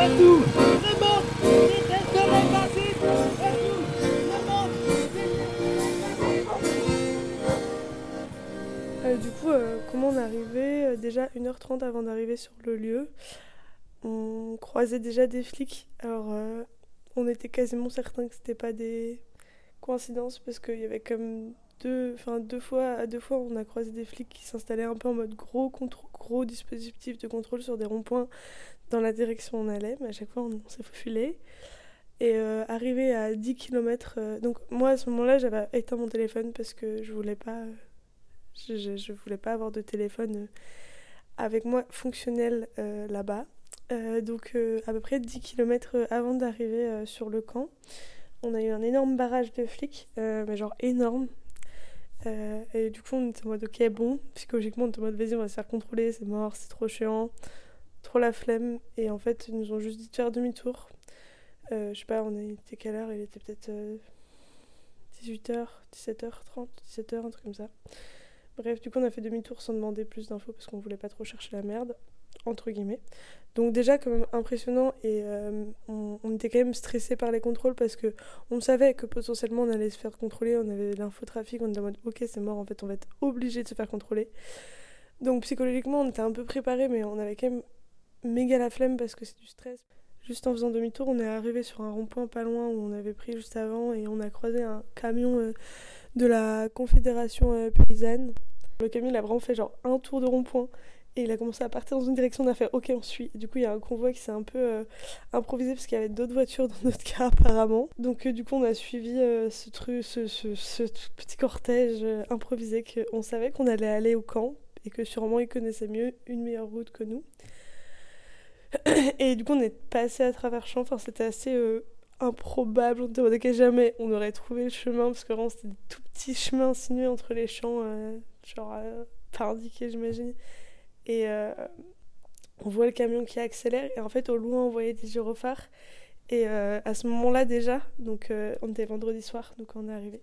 Euh, du coup, euh, comment on arrivé euh, Déjà 1h30 avant d'arriver sur le lieu, on croisait déjà des flics. Alors, on était quasiment certain que c'était pas des coïncidences parce qu'il y avait comme deux, enfin deux fois, à deux fois, on a croisé des flics qui s'installaient un peu en mode gros gros dispositif de contrôle sur des ronds-points dans la direction où on allait, mais à chaque fois on, s'est faufilé. Et euh, arrivé à 10 km, donc moi à ce moment-là j'avais éteint mon téléphone parce que je voulais pas, euh, je, voulais pas avoir de téléphone euh, avec moi fonctionnel euh, là-bas. Euh, donc euh, à peu près 10 km avant d'arriver euh, sur le camp, on a eu un énorme barrage de flics, euh, mais genre énorme. Euh, et du coup on était en mode ok bon, psychologiquement on était en mode vas-y on va se faire contrôler, c'est mort, c'est trop chiant, trop la flemme. Et en fait ils nous ont juste dit de faire demi-tour. Euh, je sais pas, on était quelle heure? Il était peut-être 18h, 17h30, 17h, un truc comme ça. Bref, du coup, on a fait demi-tour sans demander plus d'infos parce qu'on voulait pas trop chercher la merde, entre guillemets. Donc, déjà, quand même impressionnant et euh, on, était quand même stressé par les contrôles parce que on savait que potentiellement on allait se faire contrôler. On avait l'infotrafic, on était en mode ok, c'est mort, en fait, on va être obligé de se faire contrôler. Donc, psychologiquement, on était un peu préparé, mais on avait quand même méga la flemme parce que c'est du stress. Juste en faisant demi-tour, on est arrivé sur un rond-point pas loin où on avait pris juste avant et on a croisé un camion euh, de la Confédération euh, paysanne. Le camion il a vraiment fait genre un tour de rond-point et il a commencé à partir dans une direction. On a fait ok, on suit. Du coup, il y a un convoi qui s'est un peu euh, improvisé parce qu'il y avait d'autres voitures dans notre cas apparemment. Donc, du coup, on a suivi ce truc, ce, ce, petit cortège improvisé qu'on savait qu'on allait aller au camp et que sûrement ils connaissaient mieux une meilleure route que nous. Et du coup, on est passé à travers champs. Enfin, c'était assez euh, improbable. On ok, jamais on aurait trouvé le chemin parce que vraiment, c'était des tout petits chemins insinués entre les champs, euh, genre euh, pas indiqués, j'imagine. Et euh, on voit le camion qui accélère. Et en fait, au loin, on voyait des gyrophares. Et à ce moment-là, déjà, donc on était vendredi soir, donc on est arrivé.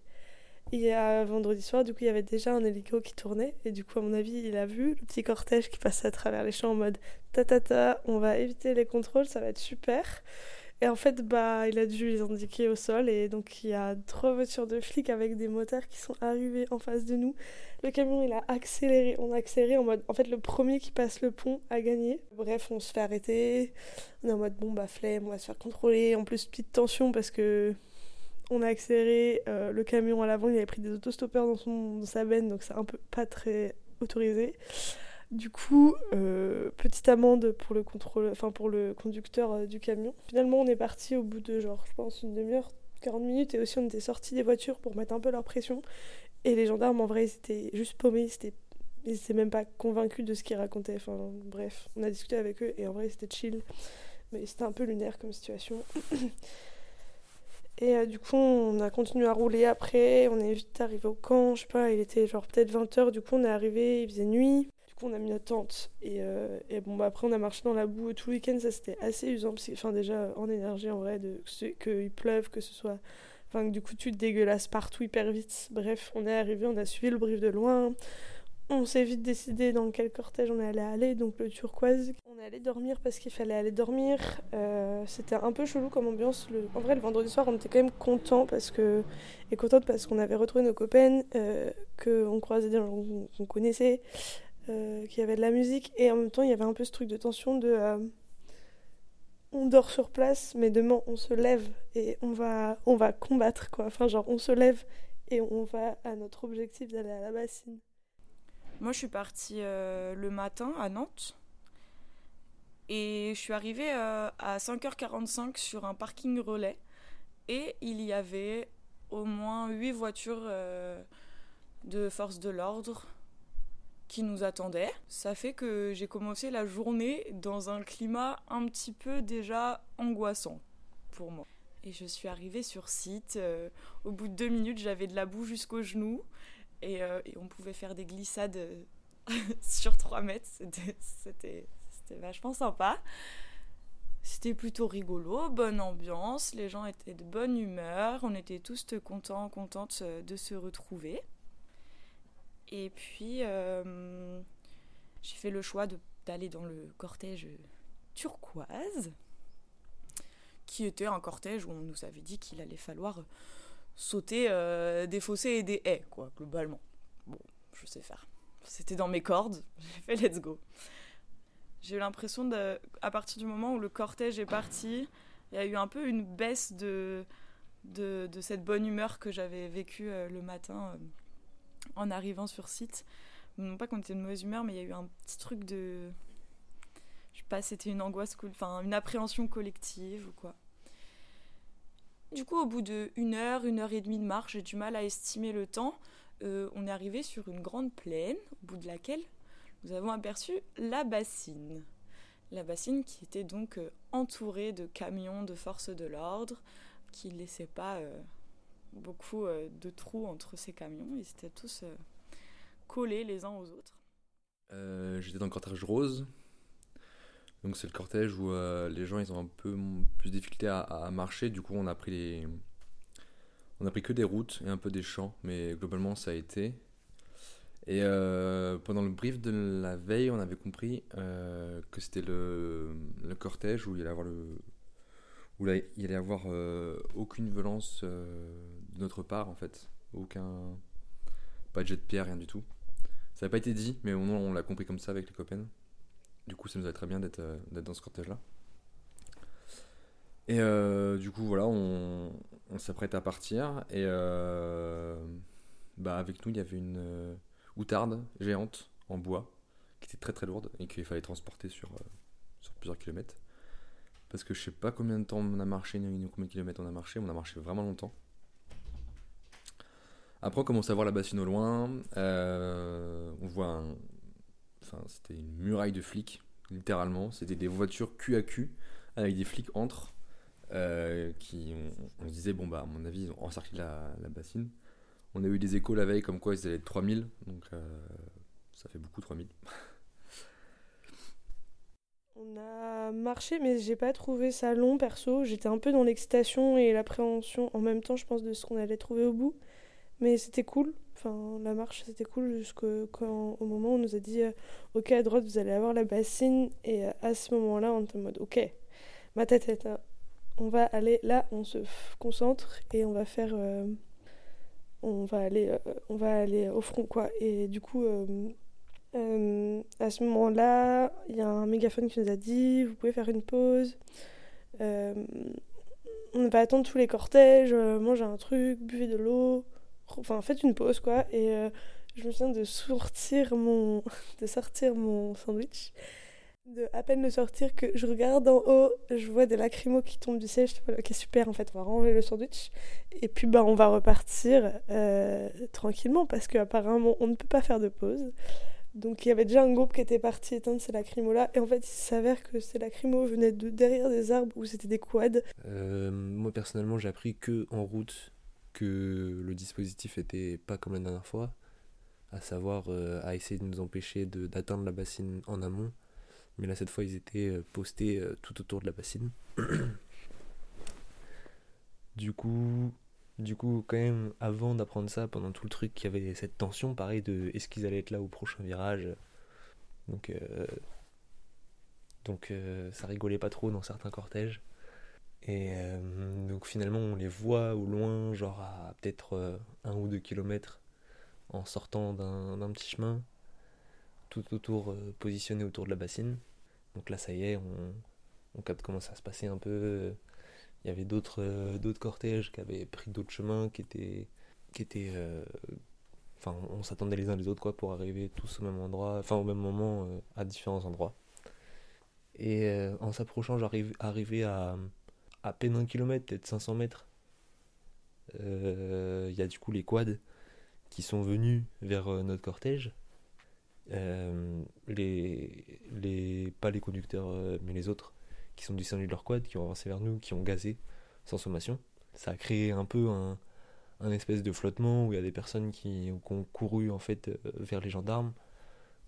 Et à vendredi soir, du coup, il y avait déjà un hélico qui tournait. Et du coup, à mon avis, il a vu le petit cortège qui passait à travers les champs en mode ta ta ta, on va éviter les contrôles, ça va être super. Et en fait, bah, il a dû les indiquer au sol. Et donc, il y a trois voitures de flics avec des motards qui sont arrivés en face de nous. Le camion, il a accéléré. On a accéléré en mode. En fait, le premier qui passe le pont a gagné. Bref, on se fait arrêter. On est en mode bon, bah, flemme, on va se faire contrôler. En plus, petite tension parce que on a accéléré, euh, le camion à l'avant, il avait pris des autostoppeurs dans, dans sa benne, donc c'est un peu pas très autorisé. Du coup, euh, petite amende pour le contrôle, enfin pour le conducteur euh, du camion. Finalement, on est parti au bout de genre, je pense, une demi-heure, 40 minutes, et aussi on était sortis des voitures pour mettre un peu leur pression. Et les gendarmes, en vrai, ils étaient juste paumés, ils ils étaient même pas convaincus de ce qu'ils racontaient. Enfin, bref, on a discuté avec eux, et en vrai, c'était chill. Mais c'était un peu lunaire comme situation. Et euh, du coup, on a continué à rouler après. On est vite arrivé au camp. Je sais pas, il était genre peut-être 20h. Du coup, on est arrivé, il faisait nuit. Du coup, on a mis notre tente. Et, euh, et bon, bah, après, on a marché dans la boue tout le week-end. Ça, c'était assez usant. Que, enfin, déjà, en énergie, en vrai, de, qu'il pleuve, que ce soit. Enfin, que du coup, tu te dégueulasses partout hyper vite. Bref, on est arrivé, on a suivi le brief de loin. On s'est vite décidé dans quel cortège on allait aller, donc le turquoise. On allé dormir parce qu'il fallait aller dormir. Euh, c'était un peu chelou comme ambiance. Le... En vrai, le vendredi soir, on était quand même content parce que et contente parce qu'on avait retrouvé nos copains, euh, qu'on croisait des gens qu'on connaissait, euh, qu'il y avait de la musique et en même temps, il y avait un peu ce truc de tension de euh, on dort sur place, mais demain on se lève et on va on va combattre quoi. Enfin, genre on se lève et on va à notre objectif d'aller à la bassine. Moi, je suis partie euh, le matin à Nantes. Et je suis arrivée euh, à 5h45 sur un parking relais. Et il y avait au moins 8 voitures euh, de force de l'ordre qui nous attendaient. Ça fait que j'ai commencé la journée dans un climat un petit peu déjà angoissant pour moi. Et je suis arrivée sur site. au bout de deux minutes, j'avais de la boue jusqu'aux genoux. Et, euh, et on pouvait faire des glissades euh, sur 3 mètres. C'était- vachement sympa. C'était plutôt rigolo, bonne ambiance, les gens étaient de bonne humeur, on était tous contents, contentes euh, de se retrouver. Et puis, j'ai fait le choix d'aller dans le cortège turquoise. qui était un cortège où on nous avait dit qu'il allait falloir sauter euh, des fossés et des haies, quoi, globalement. Bon, je sais faire. C'était dans mes cordes, j'ai fait let's go. J'ai eu l'impression, à partir du moment où le cortège est parti, il y a eu un peu une baisse de, de, de cette bonne humeur que j'avais vécue euh, le matin euh, en arrivant sur site. Non pas qu'on était de mauvaise humeur, mais il y a eu un petit truc de. Je sais pas, c'était une angoisse, enfin une appréhension collective ou quoi. Du coup, au bout de une heure, une heure et demie de marche, j'ai du mal à estimer le temps. Euh, on est arrivé sur une grande plaine, au bout de laquelle nous avons aperçu la bassine. La bassine qui était donc euh, entourée de camions de forces de l'ordre, qui ne laissaient pas euh, beaucoup de trous entre ces camions. Ils étaient tous collés les uns aux autres. J'étais dans le cortège rose. Donc c'est le cortège où euh, les gens ils ont un peu plus de difficulté à, marcher. Du coup on a pris les... On a pris que des routes et un peu des champs, mais globalement ça a été. Et euh, pendant le brief de la veille, on avait compris euh, que c'était le, cortège où il allait avoir le où il allait avoir aucune violence de notre part en fait, aucun pas de jet de pierre, rien du tout. Ça n'a pas été dit, mais au moins on l'a compris comme ça avec les copains. Du coup, ça nous allait très bien d'être euh, d'être dans ce cortège-là. Et euh, du coup, voilà, on, s'apprête à partir. Et euh, bah, avec nous, il y avait une euh, outarde géante en bois qui était très très lourde et qu'il fallait transporter sur, sur plusieurs kilomètres. Parce que je sais pas combien de temps on a marché, ni combien de kilomètres on a marché, on a marché vraiment longtemps. Après, on commence à voir la bassine au loin. on voit un. C'était une muraille de flics, littéralement. C'était des voitures cul à avec des flics entre. euh, qui, on, se disait, bon, bah, à mon avis, ils ont encerclé la, la bassine. On a eu des échos la veille comme quoi ils allaient être 3000, donc euh, ça fait beaucoup 3000. On a marché, mais j'ai pas trouvé ça long perso. J'étais un peu dans l'excitation et l'appréhension en même temps, je pense, de ce qu'on allait trouver au bout. Mais c'était cool. Enfin, la marche, c'était cool jusqu'au quand, au moment où on nous a dit euh, Ok, à droite, vous allez avoir la bassine. Et euh, à ce moment-là, on était en mode Ok, ma tête est. là. On va aller là, on se concentre et on va faire. euh, on va aller, au front, quoi. Et du coup. à ce moment-là, il y a un mégaphone qui nous a dit Vous pouvez faire une pause. On va attendre tous les cortèges, manger un truc, buvez de l'eau. Enfin, faites une pause, quoi. Et euh, je me souviens de sortir mon, de sortir mon sandwich. De à peine le sortir que je regarde en haut, je vois des lacrymos qui tombent du ciel. Je fais Ok, super, en fait, on va ranger le sandwich. Et puis, bah, on va repartir euh, tranquillement parce qu'apparemment, on ne peut pas faire de pause. Donc il y avait déjà un groupe qui était parti éteindre ces lacrymos-là. Et en fait, il s'avère que ces lacrymos venaient de derrière des arbres où c'était des quads. Euh, moi personnellement, j'ai appris que en route le dispositif était pas comme la dernière fois, à savoir euh, à essayer de nous empêcher d'atteindre la bassine en amont. Mais là, cette fois, ils étaient euh, postés euh, tout autour de la bassine. du coup, du coup, quand même, avant d'apprendre ça, pendant tout le truc, il y avait cette tension, pareil, de est-ce qu'ils allaient être là au prochain virage? Donc, donc ça rigolait pas trop dans certains cortèges. Et euh, donc finalement, on les voit au loin, genre à peut-être euh, un ou deux kilomètres, en sortant d'un petit chemin, tout autour, euh, positionné autour de la bassine. Donc là, ça y est, on, on capte comment ça se passait un peu. Il y avait d'autres cortèges qui avaient pris d'autres chemins, qui étaient... Qui étaient Enfin, on s'attendait les uns les autres quoi, pour arriver tous au même endroit, enfin au même moment, à différents endroits. Et en s'approchant, j'arrive arrivé à à peine un kilomètre, peut-être 500 mètres. Euh, Il y a du coup les quads qui sont venus vers euh, notre cortège. Euh, les, pas les conducteurs, euh, mais les autres qui sont descendus de leur quad, qui ont avancé vers nous, qui ont gazé sans sommation. Ça a créé un peu un, espèce de flottement où il y a des personnes qui, qui ont couru en fait euh, vers les gendarmes,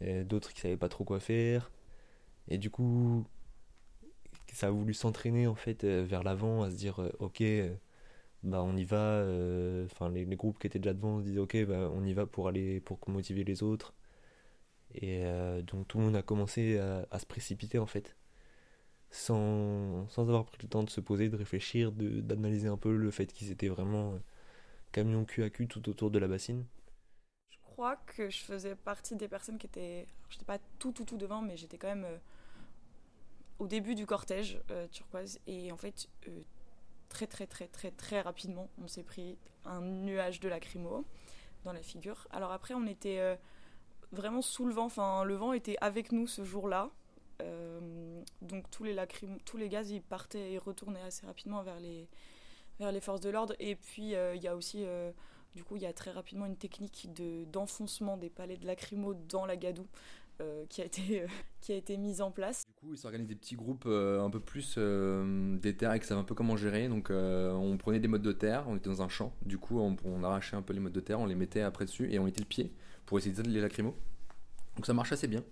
d'autres qui savaient pas trop quoi faire. Et du coup, ça a voulu s'entraîner en fait euh, vers l'avant, à se dire euh, ok, euh, bah on y va. Enfin, les, groupes qui étaient déjà devant se disaient ok, bah on y va pour aller pour motiver les autres. Et donc tout le monde a commencé à, se précipiter en fait. sans, sans avoir pris le temps de se poser, de réfléchir, d'analyser un peu le fait qu'ils étaient vraiment camion cul à cul tout autour de la bassine. Je crois que je faisais partie des personnes qui étaient. J'étais pas tout, tout, tout devant, mais j'étais quand même au début du cortège euh, turquoise. Et en fait, euh, très, très, très, très, très rapidement, on s'est pris un nuage de lacrymo dans la figure. Alors après, on était euh, vraiment sous le vent. Enfin, le vent était avec nous ce jour-là. Donc tous les lacrymo, tous les gaz, ils partaient et retournaient assez rapidement vers les, vers les forces de l'ordre. Et puis, il y a aussi. du coup, il y a très rapidement une technique de, d'enfoncement des palais de lacrymo dans la gadoue qui, a été, euh, qui a été mise en place. Du coup, ils s'organisent des petits groupes euh, un peu plus euh, des terres et qui savent un peu comment gérer. Donc, euh, on prenait des modes de terre, on était dans un champ. Du coup, on, arrachait un peu les modes de terre, on les mettait après dessus et on mettait le pied pour essayer de les lacrymos. Donc, ça marche assez bien.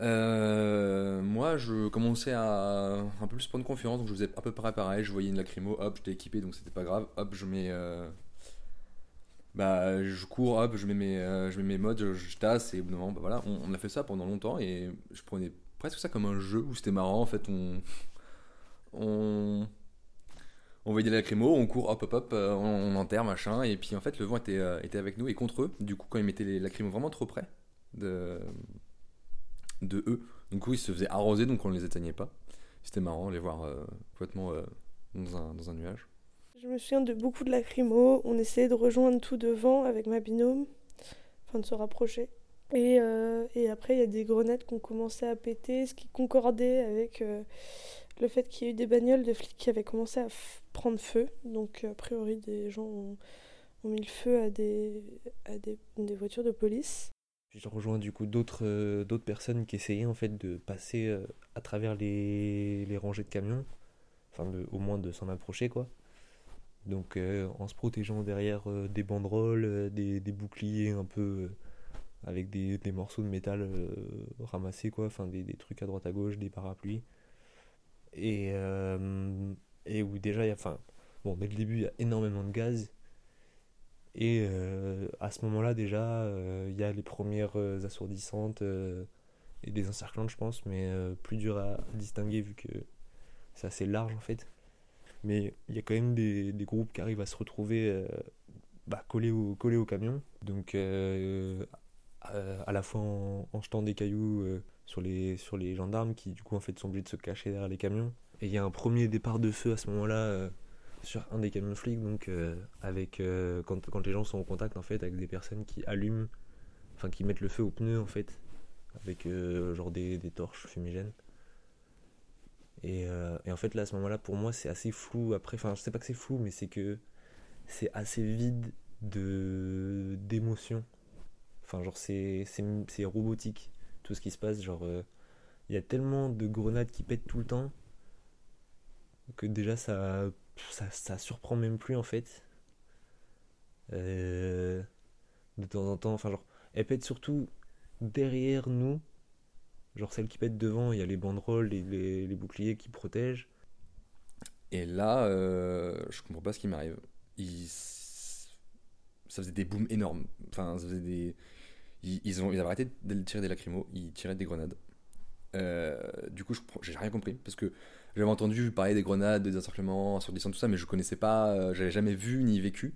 Euh, moi, je commençais à un peu plus prendre confiance, donc je faisais à peu près pareil. Je voyais une lacrymo, hop, j'étais équipé, donc c'était pas grave. Hop, je mets. euh, bah, je cours, hop, je mets mes, euh, je modes, je, tasse, et au bout d'un moment, bah on, a fait ça pendant longtemps, et je prenais presque ça comme un jeu où c'était marrant, en fait, on. On. On voyait des lacrymos, on court, hop, hop, hop, euh, on, enterre, machin, et puis en fait, le vent était, euh, était avec nous et contre eux. Du coup, quand ils mettaient les lacrymos vraiment trop près de, eux, du coup, ils se faisaient arroser, donc on les éteignait pas. C'était marrant, les voir complètement dans un nuage. Je me souviens de beaucoup de lacrymos. On essayait de rejoindre tout devant avec ma binôme, enfin de se rapprocher. Et, euh, et après, il y a des grenades qui ont commencé à péter, ce qui concordait avec euh, le fait qu'il y ait eu des bagnoles de flics qui avaient commencé à prendre feu. Donc, a priori, des gens ont, mis le feu à des, à des, des voitures de police. Je rejoins du coup d'autres euh, d'autres personnes qui essayaient en fait de passer à travers les, les rangées de camions, enfin au moins de s'en approcher quoi. Donc euh, en se protégeant derrière euh, des banderoles, euh, des, boucliers un peu avec des, morceaux de métal ramassés quoi, enfin des, trucs à droite à gauche, des parapluies. Et, où déjà enfin bon dès le début il y a énormément de gaz. Et à ce moment-là, déjà, il y a les premières assourdissantes et des encerclantes, je pense, mais plus dur à distinguer vu que c'est assez large en fait. Mais il y a quand même des, groupes qui arrivent à se retrouver euh, bah, collés, au, camion. Donc, euh, à, à la fois en, jetant des cailloux euh, sur, les, gendarmes qui, du coup, en fait, sont obligés de se cacher derrière les camions. Et il y a un premier départ de feu à ce moment-là. euh, sur un des camions flics, donc euh, avec euh, quand, les gens sont en contact en fait avec des personnes qui allument, enfin qui mettent le feu aux pneus en fait, avec euh, genre des torches fumigènes. Et, euh, et en fait là à ce moment-là pour moi c'est assez flou après, enfin je sais pas que c'est flou mais c'est que c'est assez vide de d'émotion. Enfin genre c'est robotique tout ce qui se passe, genre euh, il y a tellement de grenades qui pètent tout le temps que déjà ça ça, ça surprend même plus en fait. Euh, de temps en temps, enfin genre, elles pètent surtout derrière nous. Genre celles qui pètent devant, il y a les banderoles, les, les, boucliers qui protègent. Et là, euh, je comprends pas ce qui m'arrive. Ça faisait des booms énormes. Enfin, ça faisait des. Ils, ont, ils avaient arrêté de tirer des lacrymos, ils tiraient des grenades. Euh, du coup, j'ai rien compris parce que j'avais entendu parler des grenades, des encerclements, assourdissants, tout ça, mais je connaissais pas, euh, j'avais jamais vu ni vécu.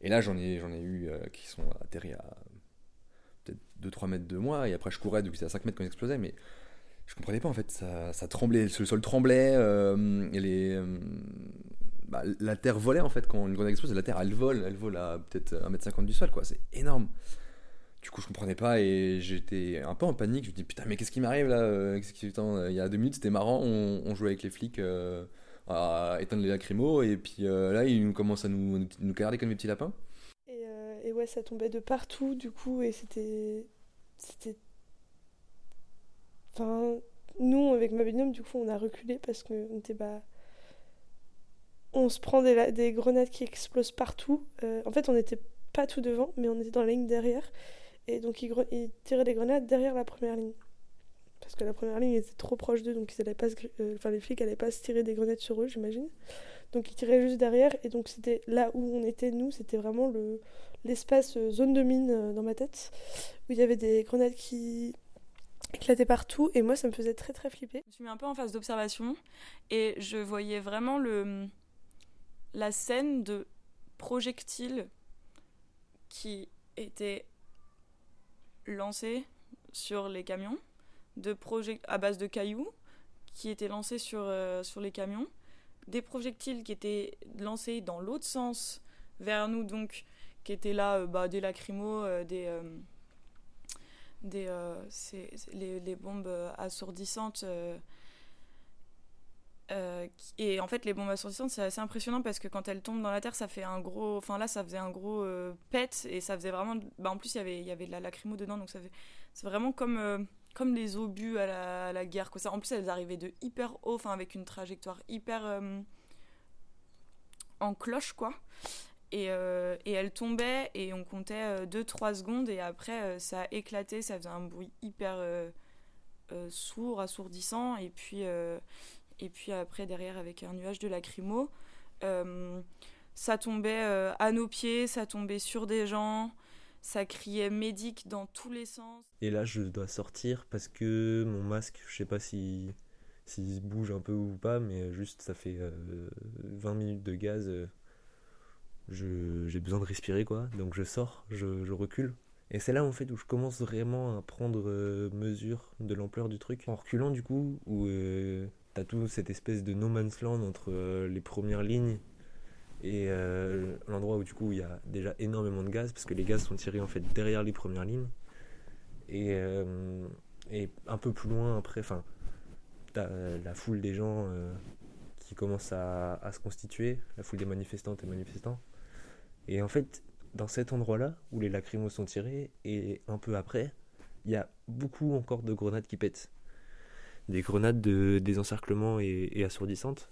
Et là, j'en ai, j'en ai eu euh, qui sont atterris à 2-3 mètres de moi, et après je courais, donc c'était à 5 mètres quand ils explosaient, mais je comprenais pas en fait, ça, tremblait, le sol tremblait, euh, et les, euh, bah, la terre volait en fait quand une grenade explose, la terre elle vole, elle vole à peut-être 1m50 du sol, quoi, c'est énorme. Du coup, je comprenais pas et j'étais un peu en panique. Je me dis putain, mais qu'est-ce qui m'arrive là euh, euh, Il y a deux minutes, c'était marrant. On, on jouait avec les flics euh, à éteindre les lacrymos et puis euh, là, ils commencent à nous, nous, comme des petits lapins. Euh, et ouais, ça tombait de partout, du coup, et c'était. C'était. Enfin, nous, avec ma du coup, on a reculé parce qu'on était. Bah... On se prend des, grenades qui explosent partout. Euh, en fait, on n'était pas tout devant, mais on était dans la ligne derrière. Et donc, ils, ils tiraient des grenades derrière la première ligne. Parce que la première ligne était trop proche d'eux, donc ils allaient pas euh, les flics n'allaient pas se tirer des grenades sur eux, j'imagine. Donc, ils tiraient juste derrière. Et donc, c'était là où on était, nous, c'était vraiment le l'espace euh, zone de mine euh, dans ma tête, où il y avait des grenades qui, éclatait partout et moi ça me faisait très très flipper. Je me suis mis un peu en phase d'observation et je voyais vraiment le, la scène de projectiles qui étaient lancés sur les camions, de à base de cailloux qui étaient lancés sur, euh, sur les camions, des projectiles qui étaient lancés dans l'autre sens vers nous, donc qui étaient là, euh, bah, des lacrymos, euh, des, euh, des euh, c'est- c'est les, les bombes assourdissantes. et en fait, les bombes assourdissantes, c'est assez impressionnant parce que quand elles tombent dans la terre, ça fait un gros. Enfin là, ça faisait un gros euh, pet et ça faisait vraiment. Bah, en plus, il y avait, il y avait de la lacrymo dedans, donc ça fait. C'est vraiment comme, comme les obus à la, guerre. Quoi. Ça, en plus, elles arrivaient de hyper haut, enfin avec une trajectoire hyper. euh, en cloche, quoi. Et, euh, et elle tombait et on comptait 2-3 secondes et après euh, ça a éclaté, ça faisait un bruit hyper euh, euh, sourd, assourdissant et puis, euh, après derrière avec un nuage de lacrymo. Euh, ça tombait euh, à nos pieds, ça tombait sur des gens, ça criait médic dans tous les sens. Et là, je dois sortir parce que mon masque, je sais pas si s'il bouge un peu ou pas, mais juste ça fait euh, 20 minutes de gaz. euh, j'ai besoin de respirer quoi, donc je sors, je, recule. Et c'est là en fait où je commence vraiment à prendre euh, mesure de l'ampleur du truc. En reculant du coup, où euh, t'as tout cette espèce de no man's land entre euh, les premières lignes et euh, l'endroit où du coup il y a déjà énormément de gaz, parce que les gaz sont tirés en fait derrière les premières lignes. Et, euh, et un peu plus loin après, enfin, t'as la foule des gens euh, qui commence à, se constituer, la foule des manifestantes et manifestants. Et en fait, dans cet endroit-là, où les lacrymos sont tirés, et un peu après, il y a beaucoup encore de grenades qui pètent. Des grenades de désencerclement et assourdissantes.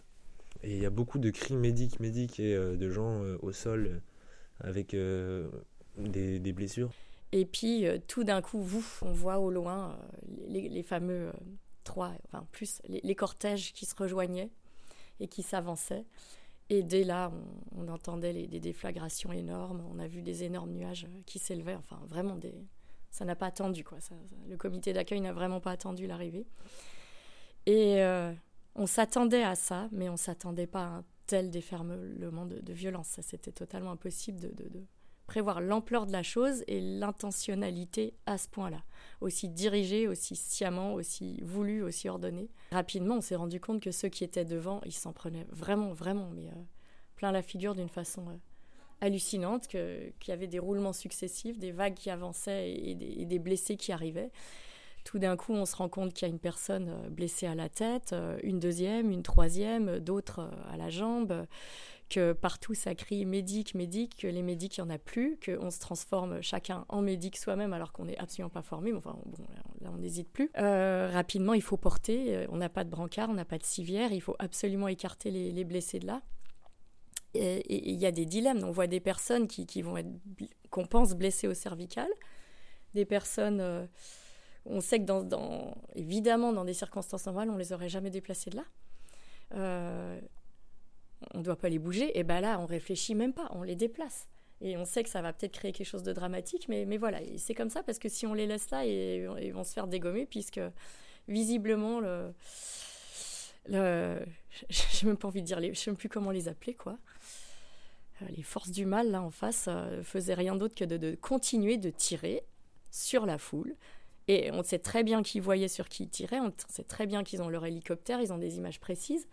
Et il y a beaucoup de cris médics, médics et euh, de gens euh, au sol euh, avec des, blessures. Et puis, tout d'un coup, vous, on voit au loin les, fameux trois, enfin plus, les, cortèges qui se rejoignaient et qui s'avançaient. Et dès là, on, entendait des déflagrations énormes, on a vu des énormes nuages qui s'élevaient, enfin vraiment, ça n'a pas attendu, quoi. Le comité d'accueil n'a vraiment pas attendu l'arrivée. Et on s'attendait à ça, mais on s'attendait pas à un tel déferlement de, violence. C'était totalement impossible de- prévoir l'ampleur de la chose et l'intentionnalité à ce point-là. Aussi dirigé, aussi sciemment, aussi voulu, aussi ordonné. Rapidement, on s'est rendu compte que ceux qui étaient devant, ils s'en prenaient vraiment, vraiment, mais euh, plein la figure d'une façon euh, hallucinante, qu'il y avait des roulements successifs, des vagues qui avançaient et des blessés qui arrivaient. Tout d'un coup, on se rend compte qu'il y a une personne euh, blessée à la tête, euh, une deuxième, une troisième, euh, d'autres à la jambe, que partout ça crie médic, médic, que les médics, il n'y en a plus, qu'on se transforme chacun en médic soi-même alors qu'on n'est absolument pas formé. Enfin, bon, là, on n'hésite plus. Rapidement, il faut porter. On n'a pas de brancard, on n'a pas de civière. Il faut absolument écarter les, les blessés de là. Et il y a des dilemmes. On voit des personnes qui, vont être, qu'on pense blessées au cervical, des personnes. On sait que dans, évidemment, dans des circonstances normales, on les aurait jamais déplacées de là. Euh, on ne doit pas les bouger. Et ben là, on réfléchit même pas, on les déplace. Et on sait que ça va peut-être créer quelque chose de dramatique, mais, voilà, c'est comme ça parce que si on les laisse là, ils, vont se faire dégommer puisque visiblement le, le j'ai même pas envie de dire les, je sais même plus comment les appeler quoi. Euh, Les forces du mal là en face euh, faisaient rien d'autre que de continuer de tirer sur la foule. Et on sait très bien qui voyaient sur qui ils tiraient, on sait très bien qu'ils ont leur hélicoptère, ils ont des images précises.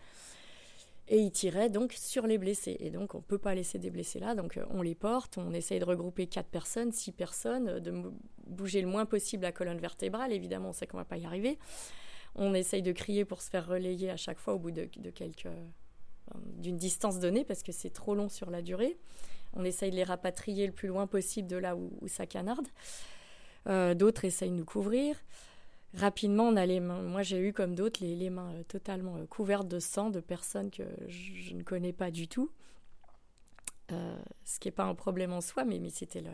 Et ils tiraient donc sur les blessés. Et donc, on ne peut pas laisser des blessés là. Donc, euh, on les porte, on essaye de regrouper quatre personnes, six personnes, de bouger le moins possible la colonne vertébrale. Évidemment, on sait qu'on ne va pas y arriver. On essaye de crier pour se faire relayer à chaque fois au bout de, quelques. euh, d'une distance donnée, parce que c'est trop long sur la durée. On essaye de les rapatrier le plus loin possible de là où ça canarde. Euh, d'autres essayent de nous couvrir. Rapidement, on a les mains. Moi, j'ai eu comme d'autres les, mains euh, totalement euh, couvertes de sang de personnes que je, ne connais pas du tout. Ce qui n'est pas un problème en soi, mais, mais c'était la,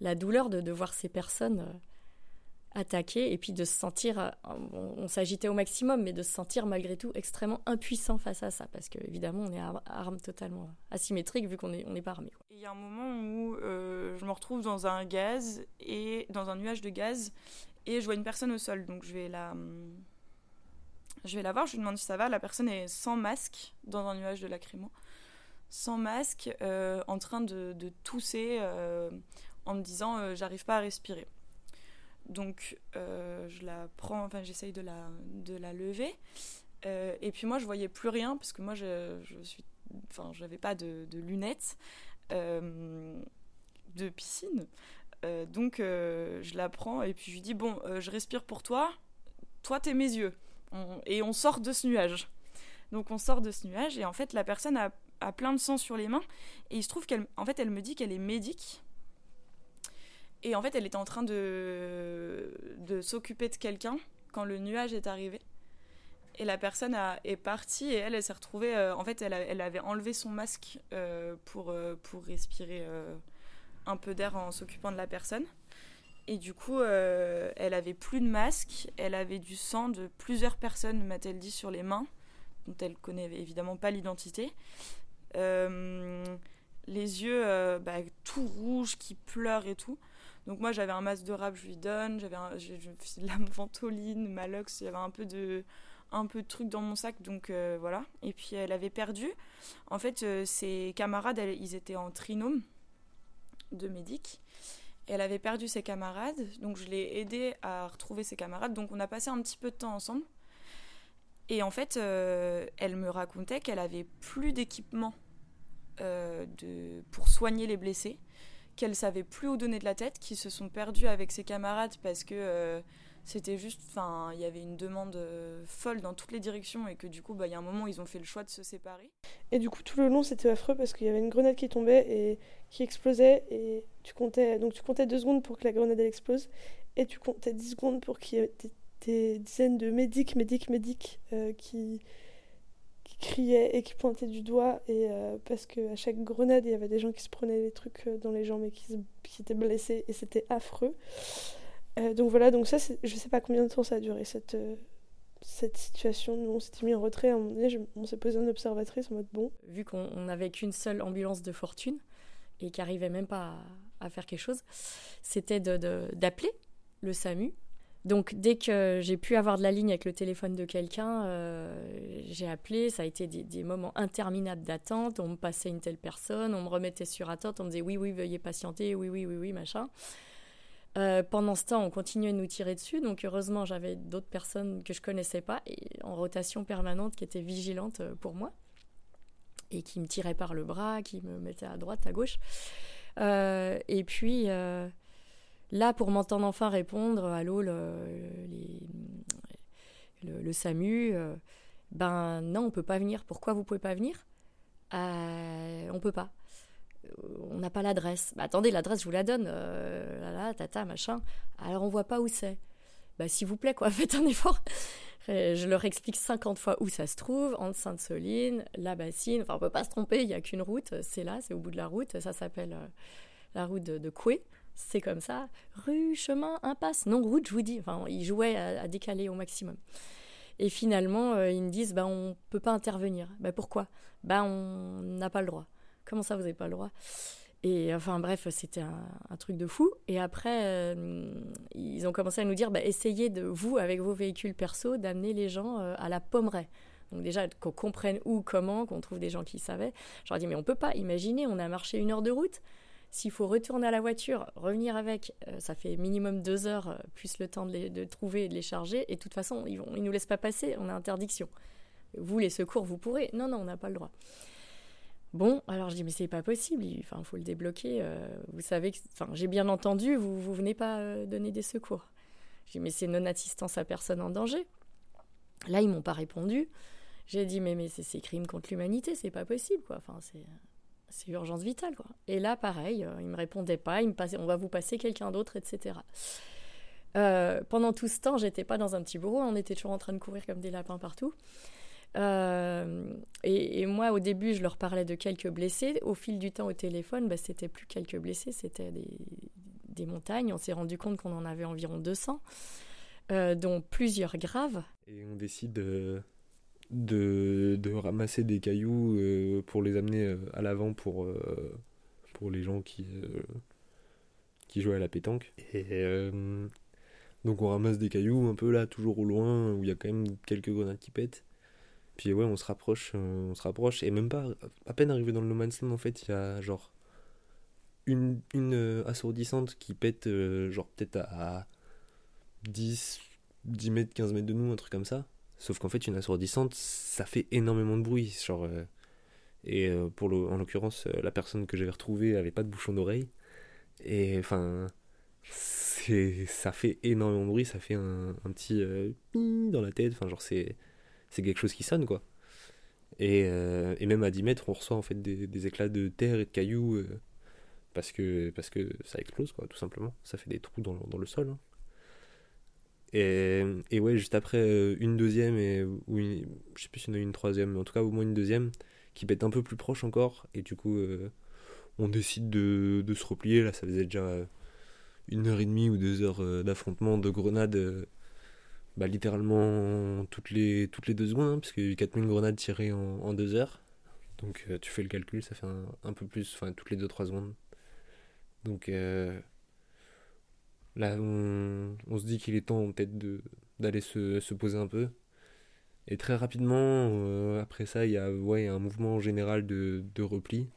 la douleur de, de voir ces personnes attaquées et puis de se sentir. euh, on s'agitait au maximum, mais de se sentir malgré tout extrêmement impuissant face à ça, parce qu'évidemment, on est à armes totalement asymétriques vu qu'on n'est on n'est pas armé. Il y a un moment où euh, je me retrouve dans un gaz et dans un nuage de gaz et je vois une personne au sol. Donc je vais la, je vais la voir, je lui demande si ça va. La personne est sans masque dans un nuage de lacrymo, sans masque, euh, en train de, tousser, en me disant j'arrive pas à respirer. Donc euh, je la prends, enfin j'essaye de la, de la lever. Euh, et puis moi je voyais plus rien parce que moi je, je suis, enfin pas de, lunettes euh, de piscine. Donc je la prends et puis je lui dis bon je respire pour toi, toi t'es mes yeux. Et on sort de ce nuage. Donc on sort de ce nuage et en fait la personne a, a plein de sang sur les mains et il se trouve qu'elle en fait elle me dit qu'elle est médic. Et en fait elle était en train de, de s'occuper de quelqu'un quand le nuage est arrivé. Et la personne a- est partie et elle, elle s'est retrouvée. euh, en fait, elle, elle avait enlevé son masque euh, pour, euh, pour respirer un peu d'air en s'occupant de la personne. Et du coup, elle avait plus de masque. Elle avait du sang de plusieurs personnes, m'a-t-elle dit, sur les mains, dont elle connaît évidemment pas l'identité. Les yeux bah, tout rouges, qui pleurent et tout. Donc moi, j'avais un masque de rap, je lui donne. J'avais de la ventoline, Malox. Il y avait un peu de un peu de trucs dans mon sac, donc euh, voilà. Et puis elle avait perdu. En fait, euh, ses camarades, ils étaient en trinôme de médic. Elle avait perdu ses camarades, donc je l'ai aidée à retrouver ses camarades. Donc on a passé un petit peu de temps ensemble. Et en fait, euh, elle me racontait qu'elle avait plus d'équipement de, pour soigner les blessés, qu'elle savait plus où donner de la tête, qu'ils se sont perdus avec ses camarades parce que euh, c'était juste, enfin, il y avait une demande euh, folle dans toutes les directions et que du coup, bah, il y a un moment, ils ont fait le choix de se séparer. Et du coup, tout le long, c'était affreux parce qu'il y avait une grenade qui tombait et qui explosait. Et tu comptais, donc tu comptais deux secondes pour que la grenade explose. Et tu comptais 10 secondes pour qu'il y ait des, des dizaines de médics, médics, médics euh, qui, qui criaient et qui pointaient du doigt. Et euh, parce qu'à chaque grenade, il y avait des gens qui se prenaient des trucs euh, dans les jambes et qui, se- qui étaient blessés. Et c'était affreux. Euh, donc voilà, donc ça, je sais pas combien de temps ça a duré cette. euh, cette situation, nous on s'était mis en retrait, à un moment donné, je- on s'est posé en observatrice en mode bon, vu qu'on on n'avait qu'une seule ambulance de fortune et qui arrivait même pas à, faire quelque chose, c'était de- de- d'appeler le SAMU. Donc dès que j'ai pu avoir de la ligne avec le téléphone de quelqu'un, euh, j'ai appelé. Ça a été des, moments interminables d'attente. On me passait une telle personne, on me remettait sur attente, on me disait oui, oui, veuillez patienter, oui, oui, oui, oui, machin. Euh, pendant ce temps, on continuait de nous tirer dessus. Donc heureusement, j'avais d'autres personnes que je connaissais pas en rotation permanente qui étaient vigilantes euh, pour moi et qui me tiraient par le bras, qui me mettaient à droite, à gauche. Et puis là, pour m'entendre enfin répondre, allô, le, le, SAMU, euh, ben non, on peut pas venir. Pourquoi vous pouvez pas venir? Euh, On peut pas. Euh, On n'a pas l'adresse. Bah, attendez, l'adresse, je vous la donne. Euh, tata, machin. Alors, on voit pas où c'est. Bah, s'il vous plaît, quoi, faites un effort. Je leur explique 50 fois où ça se trouve, entre Sainte-Soline, la bassine. Enfin, on peut pas se tromper, il y a qu'une route. C'est là, c'est au bout de la route. Ça s'appelle euh, la route de, de Coué. C'est comme ça. Rue, chemin, impasse. Non, route, je vous dis. Enfin, ils jouaient à, décaler au maximum. Et finalement, euh, ils me disent, bah, on peut pas intervenir. Bah, pourquoi? Bah, on n'a pas le droit. Comment ça, vous n'avez pas le droit? Et enfin, bref, c'était un, truc de fou. Et après, euh, ils ont commencé à nous dire, bah, essayez de, vous, avec vos véhicules perso, d'amener les gens euh, à la pommeraie. Donc déjà, qu'on comprenne où, comment, qu'on trouve des gens qui savaient. Je leur dis, mais on peut pas. Imaginez, on a marché une heure de route. S'il faut retourner à la voiture, revenir avec, euh, ça fait minimum deux heures, euh, plus le temps de les trouver et de les charger. Et de toute façon, ils ne nous laissent pas passer, on a interdiction. Vous, les secours, vous pourrez. Non, non, on n'a pas le droit. Bon, alors je dis, mais c'est pas possible, il enfin, faut le débloquer. euh, vous savez que, enfin, j'ai bien entendu, vous, vous venez pas donner des secours. Je dis, mais c'est non-assistance à personne en danger. Là, ils m'ont pas répondu. J'ai dit, mais, c'est crime contre l'humanité, c'est pas possible, quoi. Enfin, c'est c'est urgence vitale, quoi. Et là, pareil, euh, ils me répondaient pas, me on va vous passer quelqu'un d'autre, etc. Euh, pendant tout ce temps, j'étais pas dans un petit bureau, on était toujours en train de courir comme des lapins partout. Euh, et, moi, au début, je leur parlais de quelques blessés. Au fil du temps, au téléphone, bah, c'était plus quelques blessés, c'était des, des montagnes. On s'est rendu compte qu'on en avait environ 200, euh, dont plusieurs graves. Et on décide de, de ramasser des cailloux euh, pour les amener euh, à l'avant pour, euh, pour les gens qui, qui jouaient à la pétanque. Et Donc on ramasse des cailloux un peu là, toujours au loin, où il y a quand même quelques grenades qui pètent. Puis ouais, on se rapproche, on se rapproche, et même pas, à peine arrivé dans le No Man's Land, en fait, il y a genre une, une assourdissante qui pète, genre peut-être à, à 10, 10 mètres, 15 mètres de nous, un truc comme ça. Sauf qu'en fait, une assourdissante, ça fait énormément de bruit. Genre, euh, et euh, pour le, en l'occurrence, euh, la personne que j'avais retrouvée avait pas de bouchon d'oreille. Et enfin, ça fait énormément de bruit, ça fait un, petit euh, dans la tête. Enfin, genre, c'est, quelque chose qui sonne, quoi. Et, et même à 10 mètres, on reçoit en fait des, éclats de terre et de cailloux parce, que, parce que ça explose, quoi, tout simplement. Ça fait des trous dans, dans le sol. hein. Et, ouais, juste après, euh, une deuxième, et, ou je sais plus s'il y en a une troisième, mais en tout cas au moins une deuxième, qui pète un peu plus proche encore. Et du coup, euh, on décide de, se replier. Là, ça faisait déjà une heure et demie ou deux heures euh, d'affrontement de grenades, bah, littéralement toutes les, toutes les deux secondes, hein, parce y a eu 4000 grenades tirées en, deux heures. Donc tu fais le calcul, ça fait un, peu plus, enfin toutes les 2-3 secondes. Donc là, on, se dit qu'il est temps peut-être d'aller se, se poser un peu. Et très rapidement, euh, après ça, il y a ouais, un mouvement général de, repli.